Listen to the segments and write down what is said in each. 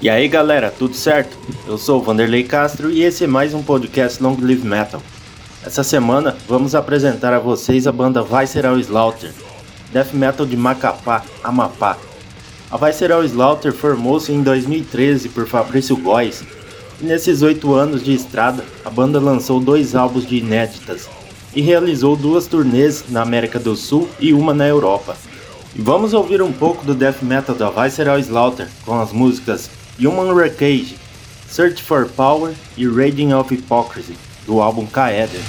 E aí galera, tudo certo? Eu sou o Vanderlei Castro e esse é mais um podcast Long Live Metal. Essa semana vamos apresentar a vocês a banda Visceral Slaughter, death metal de Macapá, Amapá. A Visceral Slaughter formou-se em 2013 por Fabrício Góes e nesses oito anos de estrada a banda lançou dois álbuns de inéditas e realizou duas turnês na América do Sul e uma na Europa. E vamos ouvir um pouco do death metal da Visceral Slaughter com as músicas Human Wreckage, Search for Power e Raging of Hypocrisy, do álbum Kaeder.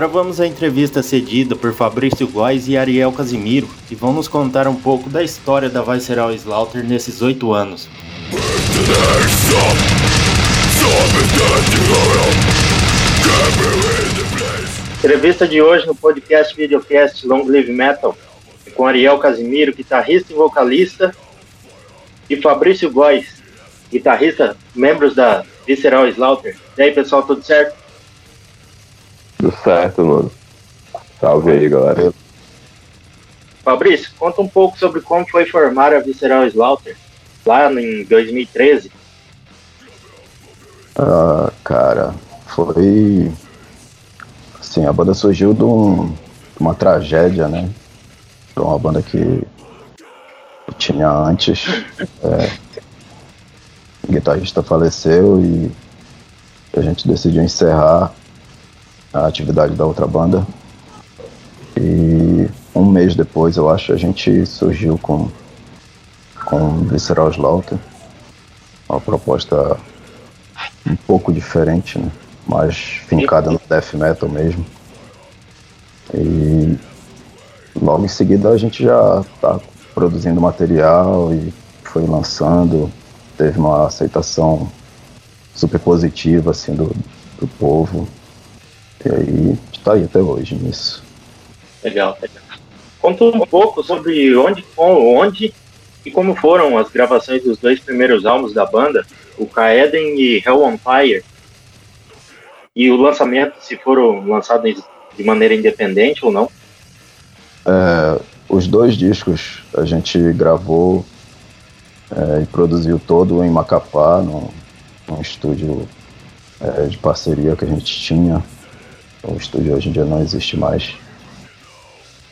Agora vamos à entrevista cedida por Fabrício Góes e Ariel Casimiro, que vão nos contar um pouco da história da Visceral Slaughter nesses oito anos. Entrevista de hoje no podcast Videocast Long Live Metal, com Ariel Casimiro, guitarrista e vocalista, e Fabrício Góes, guitarrista, membros da Visceral Slaughter. E aí, pessoal, tudo certo? Tudo certo, mano. Salve aí, galera. Fabrício, conta um pouco sobre como foi formar a Visceral Slaughter lá em 2013. Ah, cara, foi. Assim, a banda surgiu de, um, de uma tragédia, né? Foi uma banda que tinha antes. É, o guitarrista faleceu e a gente decidiu encerrar a atividade da outra banda. E um mês depois, eu acho, a gente surgiu com, com Visceral Slaughter, uma proposta um pouco diferente, né? mais fincada no death metal mesmo. E logo em seguida a gente já está produzindo material e foi lançando, teve uma aceitação super positiva assim do, do povo. E aí está aí até hoje nisso. Legal, legal. Conta um pouco sobre onde, onde e como foram as gravações dos dois primeiros álbuns da banda, o Kaeden e Hell on Fire. E o lançamento, se foram lançados de maneira independente ou não? É, os dois discos a gente gravou é, e produziu todo em Macapá, num, num estúdio é, de parceria que a gente tinha o estúdio hoje em dia não existe mais.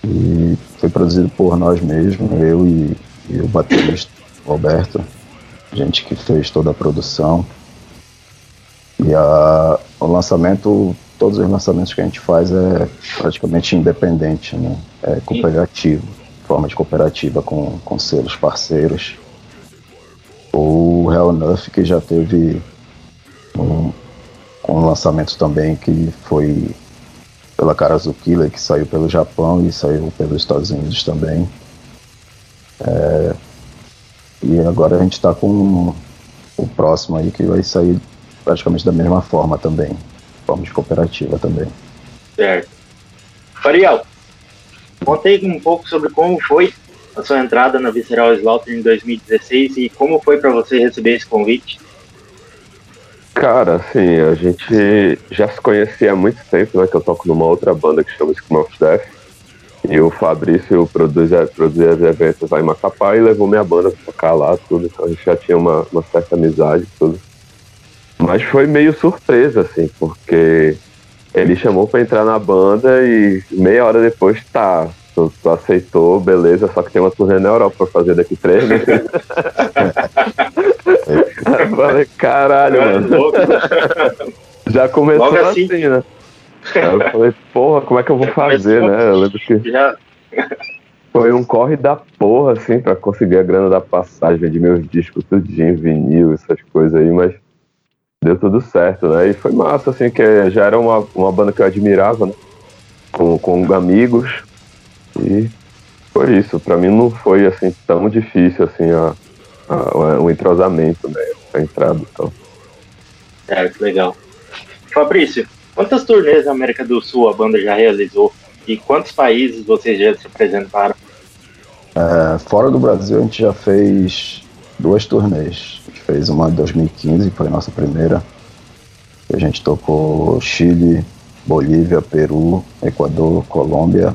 E foi produzido por nós mesmos, eu e, e o baterista Roberto, gente que fez toda a produção. E a, o lançamento, todos os lançamentos que a gente faz é praticamente independente, né? É cooperativo, forma de cooperativa com, com selos parceiros. O Hell Enough, que já teve um, um lançamento também que foi pela Karazu Killer, que saiu pelo Japão e saiu pelos Estados Unidos também. É, E agora a gente está com o próximo aí que vai sair praticamente da mesma forma também, forma de cooperativa também. Certo. Ariel, contei um pouco sobre como foi a sua entrada na Visceral Slaughter em 2016 e como foi para você receber esse convite? Cara, assim, a gente já se conhecia há muito tempo, né? Que eu toco numa outra banda que chama Scream of Death. E o Fabrício produz, produzia os eventos lá em Macapá e levou minha banda pra tocar lá, tudo. Então a gente já tinha uma, uma certa amizade, tudo. Mas foi meio surpresa, assim, porque ele chamou pra entrar na banda e meia hora depois, tá, tu, tu aceitou, beleza, só que tem uma turnê na Europa pra fazer daqui três meses. eu falei, caralho, mano. Já começou Logo assim, assim né? Eu falei, porra, como é que eu vou fazer, né? Eu lembro que. Foi um corre da porra, assim, pra conseguir a grana da passagem, de meus discos tudinho, vinil, essas coisas aí, mas deu tudo certo, né? E foi massa, assim, que já era uma, uma banda que eu admirava, né? Com, com amigos. E foi isso. Pra mim não foi, assim, tão difícil, assim, a, a, o entrosamento, né? A entrada então. É, que legal. Fabrício, quantas turnês na América do Sul a banda já realizou? E quantos países vocês já se apresentaram? É, fora do Brasil, a gente já fez duas turnês. A gente fez uma em 2015, que foi a nossa primeira. A gente tocou Chile, Bolívia, Peru, Equador, Colômbia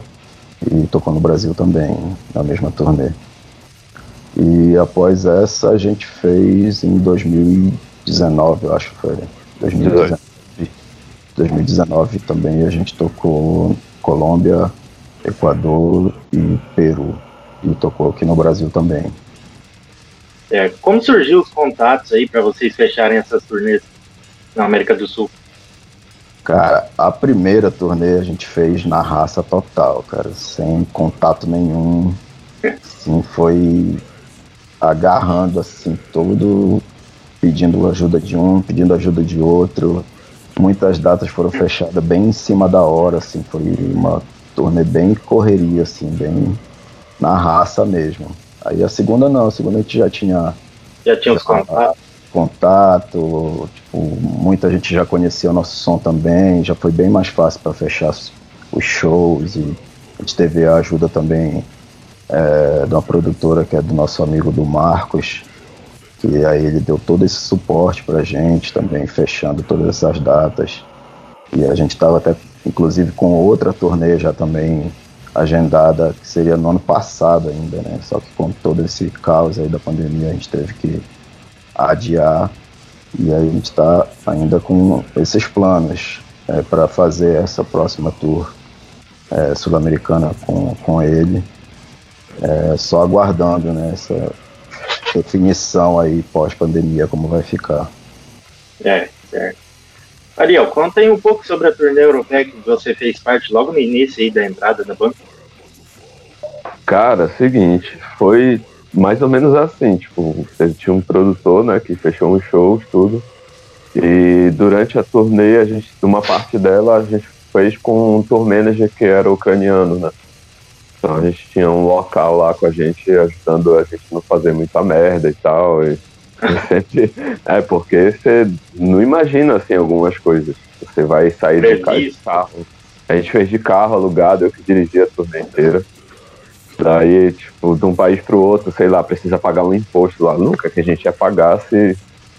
e tocou no Brasil também, na mesma turnê. E após essa a gente fez em 2019, eu acho que foi. 2019, 2019 também a gente tocou Colômbia, Equador e Peru. E tocou aqui no Brasil também. É, como surgiu os contatos aí para vocês fecharem essas turnês na América do Sul? Cara, a primeira turnê a gente fez na raça total, cara, sem contato nenhum. Sim, foi agarrando assim todo, pedindo ajuda de um, pedindo ajuda de outro. Muitas datas foram fechadas bem em cima da hora, assim, foi uma turnê bem correria, assim, bem na raça mesmo. Aí a segunda não, a segunda a gente já tinha. Já tinha os contatos. Contato, tipo, muita gente já conhecia o nosso som também, já foi bem mais fácil para fechar os shows e a gente teve a ajuda também é, de uma produtora que é do nosso amigo do Marcos, que aí ele deu todo esse suporte para a gente também, fechando todas essas datas. E a gente estava até, inclusive, com outra turnê já também agendada, que seria no ano passado ainda, né? Só que com todo esse caos aí da pandemia, a gente teve que adiar. E aí a gente está ainda com esses planos é, para fazer essa próxima tour é, sul-americana com, com ele. É, só aguardando né, essa definição aí pós-pandemia, como vai ficar. É, certo. Ariel, conta aí um pouco sobre a turnê europeia que você fez parte logo no início aí da entrada da banda. Cara, seguinte, foi mais ou menos assim, tipo, tinha um produtor, né, que fechou uns shows, tudo. E durante a turnê, a gente, uma parte dela, a gente fez com um tour manager que era ucraniano, né? Então a gente tinha um local lá com a gente, ajudando a gente não fazer muita merda e tal. E sempre, é porque você não imagina assim algumas coisas. Você vai sair de carro. A gente fez de carro alugado, eu que dirigi a turnê inteira. Daí, tipo, de um país para o outro, sei lá, precisa pagar um imposto lá. Nunca que a gente ia pagar se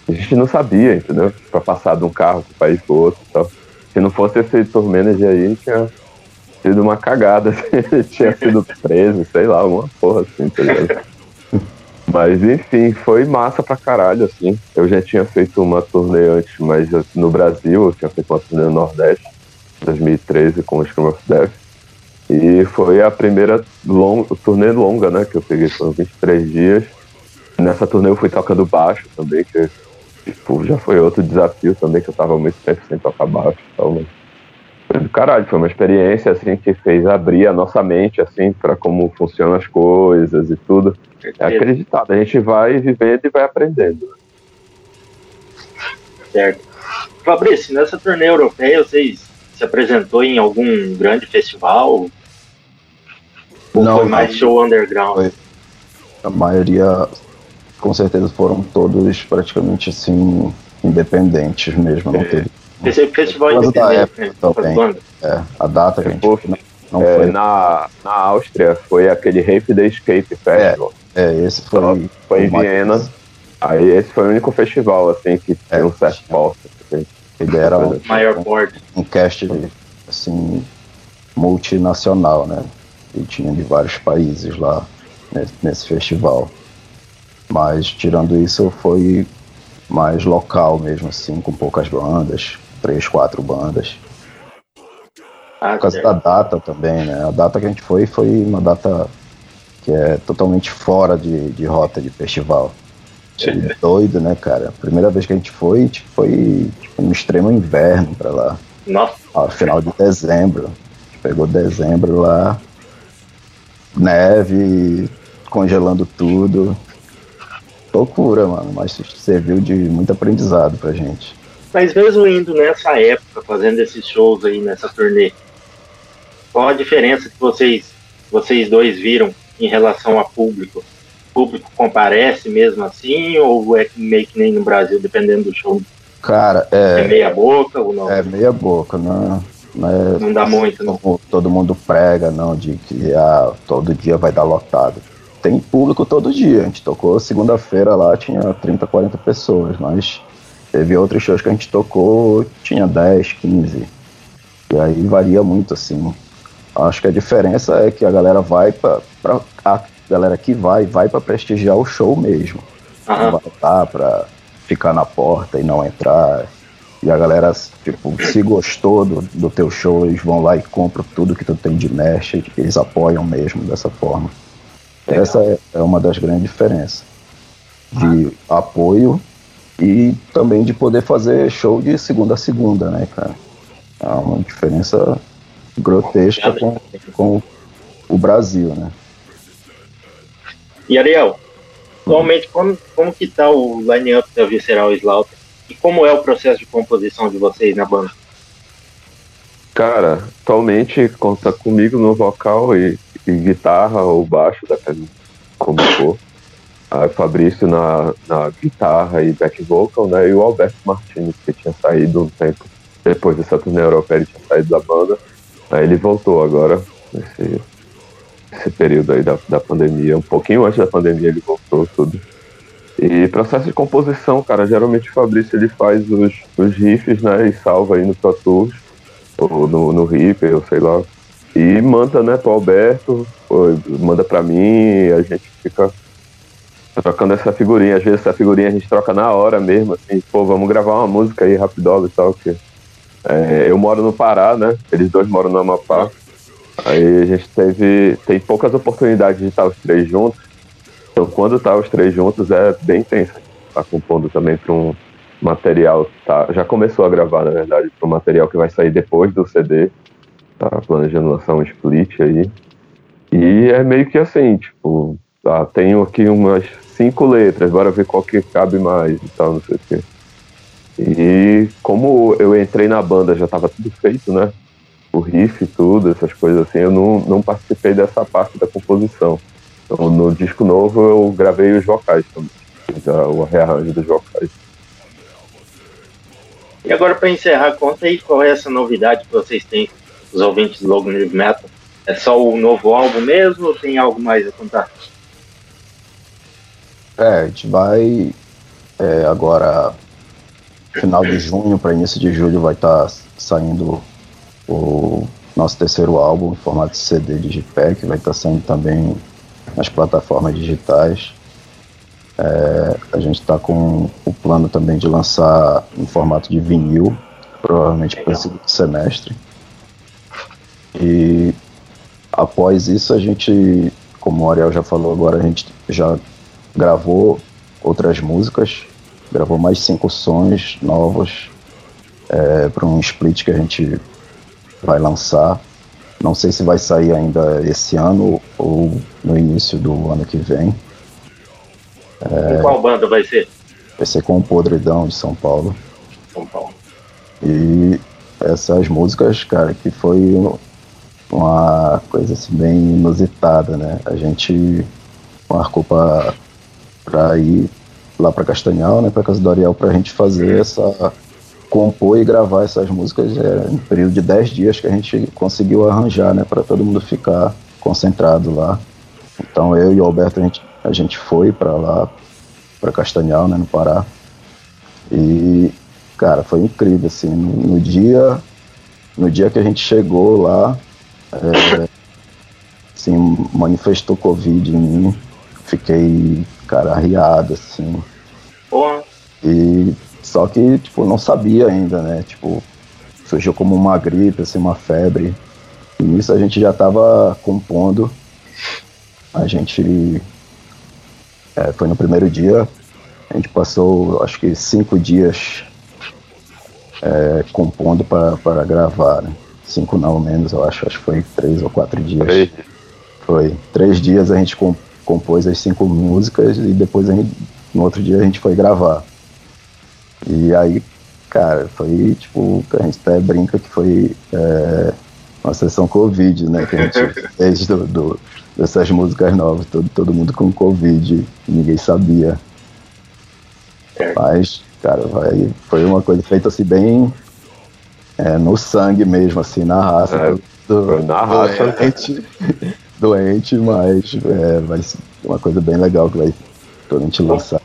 a gente não sabia, entendeu? Para passar de um carro um país para o outro. Então, se não fosse esse tour manager aí, tinha sido uma cagada, assim, tinha sido preso, sei lá, alguma porra assim, tá ligado? Mas enfim, foi massa pra caralho, assim. Eu já tinha feito uma turnê antes, mas no Brasil, eu tinha feito uma turnê no Nordeste, 2013, com o Scream of Death. E foi a primeira long, turnê longa, né, que eu peguei, foram 23 dias. Nessa turnê eu fui tocando baixo também, que tipo, já foi outro desafio também, que eu tava muito tempo sem tocar baixo e tal, mas foi do caralho, foi uma experiência assim que fez abrir a nossa mente assim para como funcionam as coisas e tudo. É acreditado, a gente vai vivendo e vai aprendendo. Certo. Fabrício, nessa turnê europeia vocês se apresentou em algum grande festival? Ou não, foi mais show underground? Foi. A maioria com certeza foram todos praticamente assim independentes mesmo, não É. teve. Esse festival causa da independente, época também. É, a data que a gente não, não É, foi. na, na Áustria foi aquele Rape the Escape Festival. É, esse foi. Foi em Viena. Aí esse foi o único festival, assim, que É, tem um certo porte. assim. Ele era um, Maior porte. um cast assim multinacional, né? E tinha de vários países lá nesse, nesse festival. Mas tirando isso foi mais local mesmo, assim, com poucas bandas, três, quatro bandas. Ah, Por causa certo. da data também, né? A data que a gente foi foi uma data que é totalmente fora de, de rota de festival. E doido, né, cara? A primeira vez que a gente foi, tipo, foi tipo, no extremo inverno pra lá. Nossa, final de dezembro. A gente pegou dezembro lá. Neve, congelando tudo. Loucura, mano. Mas serviu de muito aprendizado pra gente. Mas mesmo indo nessa época, fazendo esses shows aí nessa turnê, qual a diferença que vocês, vocês dois viram em relação a público? O público comparece mesmo assim, ou é meio que nem no Brasil, dependendo do show? Cara, É, é, meia boca ou não? é meia boca, não, não é Não dá muito, não. como todo mundo prega, não, de que ah, todo dia vai dar lotado. Tem público todo dia. A gente tocou segunda-feira lá, tinha 30, 40 pessoas, mas teve outros shows que a gente tocou, tinha 10, 15. E aí varia muito, assim. Acho que a diferença é que a galera vai pra. pra a galera que vai, vai pra prestigiar o show mesmo. Não Aham. vai pra ficar na porta e não entrar. E a galera, tipo, se gostou do, do teu show, eles vão lá e compram tudo que tu tem de merch, eles apoiam mesmo dessa forma. Legal. Essa é, é uma das grandes diferenças. De apoio e também de poder fazer show de segunda a segunda, né, cara? É uma diferença grotesca com, com o Brasil, né? E Ariel, atualmente como, como que tá o line-up da Visceral Slaughter? E como é o processo de composição de vocês na banda? Cara, atualmente conta comigo no vocal e, e guitarra ou baixo, depende como for. Fabrício na, na guitarra e back vocal, né? E o Alberto Martins, que tinha saído um tempo depois dessa turnê europeia, ele tinha saído da banda. Aí ele voltou agora, nesse, período aí da, da pandemia. Um pouquinho antes da pandemia ele voltou tudo. E processo de composição, cara, geralmente o Fabrício ele faz os, os riffs, né? E salva aí no Pro ou no, no Reaper, ou sei lá. E manda, né, pro Alberto, ou manda pra mim, a gente fica trocando essa figurinha. Às vezes essa figurinha a gente troca na hora mesmo, assim, pô, vamos gravar uma música aí rapidola e tal, que é, eu moro no Pará, né? Eles dois moram no Amapá. Aí a gente teve. Tem poucas oportunidades de estar os três juntos. Então quando tá os três juntos é bem tenso. Tá compondo também para um material. Tá, já começou a gravar, na verdade, para um material que vai sair depois do CD. Tá planejando lançar um split aí. E é meio que assim, tipo, ah, tenho aqui umas cinco letras, bora ver qual que cabe mais e tal, não sei o quê. E como eu entrei na banda, já estava tudo feito, né? O riff tudo, essas coisas assim, eu não, não participei dessa parte da composição. Então, no disco novo eu gravei os vocais também, a- o rearranjo dos vocais. E agora, para encerrar, conta aí qual é essa novidade que vocês têm, os ouvintes do Logo Metal. É só o novo álbum mesmo ou tem algo mais a contar? É, a gente vai é, agora, final de junho para início de julho, vai estar saindo o nosso terceiro álbum em formato de CD Digipack, vai estar saindo também nas plataformas digitais. É, a gente está com o plano também de lançar em formato de vinil, provavelmente para o segundo semestre. E após isso a gente, como o Ariel já falou agora, a gente já gravou outras músicas, gravou mais cinco sons novos para um split que a gente vai lançar. Não sei se vai sair ainda esse ano ou no início do ano que vem. Com qual banda vai ser? Vai ser com o Podridão de São Paulo. São Paulo. E essas músicas, cara, que foi uma coisa assim, bem inusitada, né? A gente marcou para para ir lá para Castanhal, né, para casa do Ariel, para a gente fazer essa compor e gravar essas músicas é, em um período de 10 dias que a gente conseguiu arranjar, né, para todo mundo ficar concentrado lá. Então eu e o Alberto a gente, a gente foi para lá, para Castanhal, né, no Pará. E cara, foi incrível assim, no, no dia no dia que a gente chegou lá, é, assim, manifestou Covid em mim. Fiquei, cara, arriado, assim. Porra. E só que, tipo, não sabia ainda, né? Tipo, surgiu como uma gripe, assim, uma febre. E nisso a gente já tava compondo. A gente. É, foi no primeiro dia. A gente passou, acho que, cinco dias é, compondo para gravar, né? Cinco não menos, eu acho. Acho que foi três ou quatro dias. Três. Foi. Três dias a gente compôs as cinco músicas e depois gente, no outro dia a gente foi gravar. E aí, cara, foi tipo, a gente até brinca que foi é, uma sessão Covid, né? Que a gente fez do, do, dessas músicas novas, todo, todo mundo com Covid, ninguém sabia. Mas, cara, vai, foi uma coisa feita assim bem é, no sangue mesmo, assim, na raça. É, do, na raça. Doente, doente mas é, vai ser uma coisa bem legal que vai a gente lançar.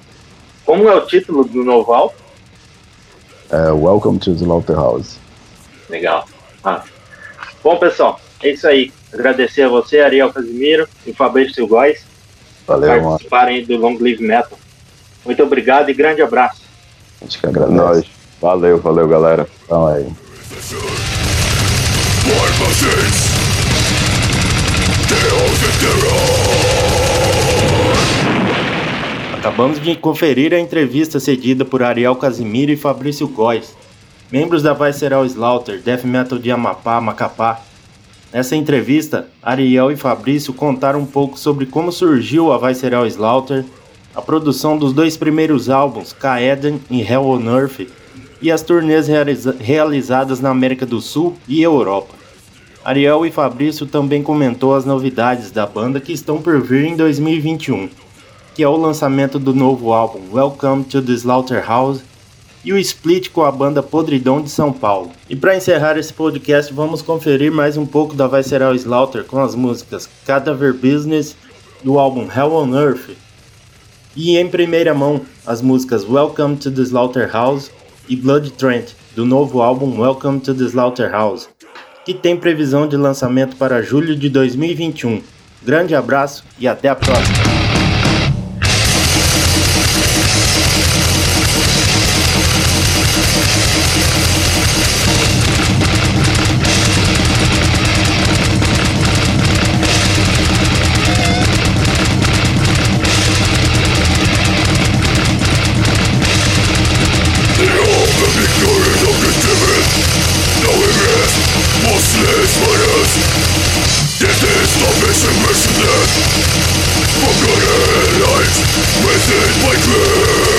Como é o título do novo álbum? É, Welcome to the Slaughterhouse. Legal. Ah. Bom, pessoal, é isso aí. Agradecer a você, Ariel Casimiro e Fabrício Góes. Valeu, participarem do Long Live Metal. Muito obrigado e grande abraço. A gente que agradece. Valeu, valeu, galera. Então aí. Acabamos de conferir a entrevista cedida por Ariel Casimiro e Fabrício Góes, membros da Visceral Slaughter, Death Metal de Amapá, Macapá. Nessa entrevista, Ariel e Fabrício contaram um pouco sobre como surgiu a Visceral Slaughter, a produção dos dois primeiros álbuns, Kaeden e Hell on Earth, e as turnês realiza realizadas na América do Sul e Europa. Ariel e Fabrício também comentou as novidades da banda que estão por vir em 2021, que é o lançamento do novo álbum Welcome to the Slaughterhouse e o split com a banda Podridão de São Paulo. E para encerrar esse podcast, vamos conferir mais um pouco da Visceral Slaughter com as músicas Cadaver Business do álbum Hell on Earth e em primeira mão as músicas Welcome to the Slaughterhouse e Blood Trent, do novo álbum Welcome to the Slaughterhouse, que tem previsão de lançamento para julho de 2021. Grande abraço e até a próxima! Mocnych wariat This is the mission mission Forgotten I'm gonna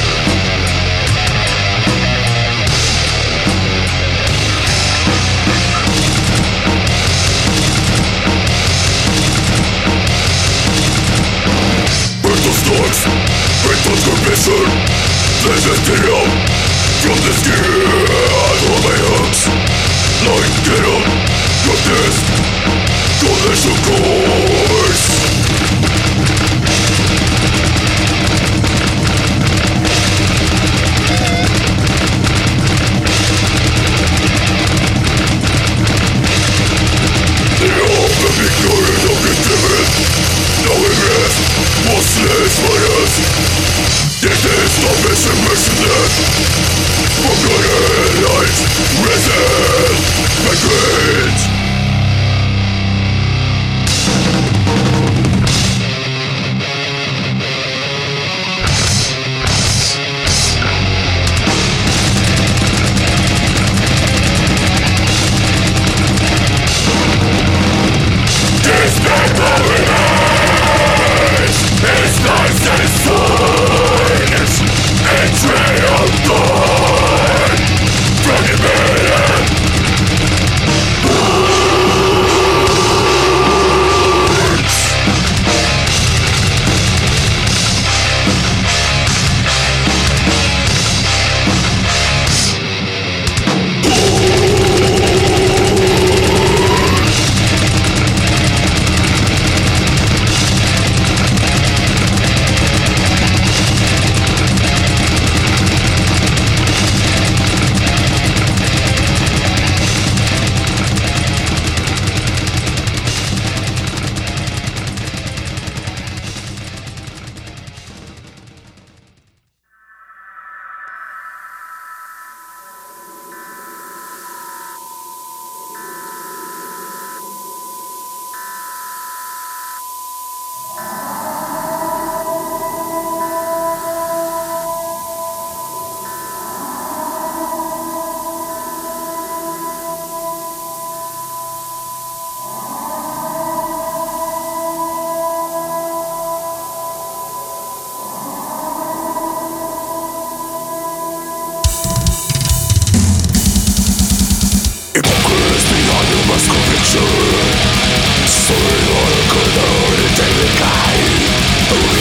the storms. In transformation The Mysterium From the skin On my hands Like Ganon From this Collision course Ignorant of the limit, Последь вред Если становишься мышцет Покоренность Презент Накрыть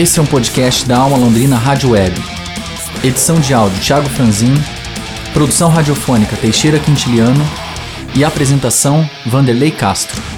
Esse é um podcast da Alma Londrina Rádio Web. Edição de áudio Thiago Franzin, produção radiofônica Teixeira Quintiliano e apresentação Vanderlei Castro.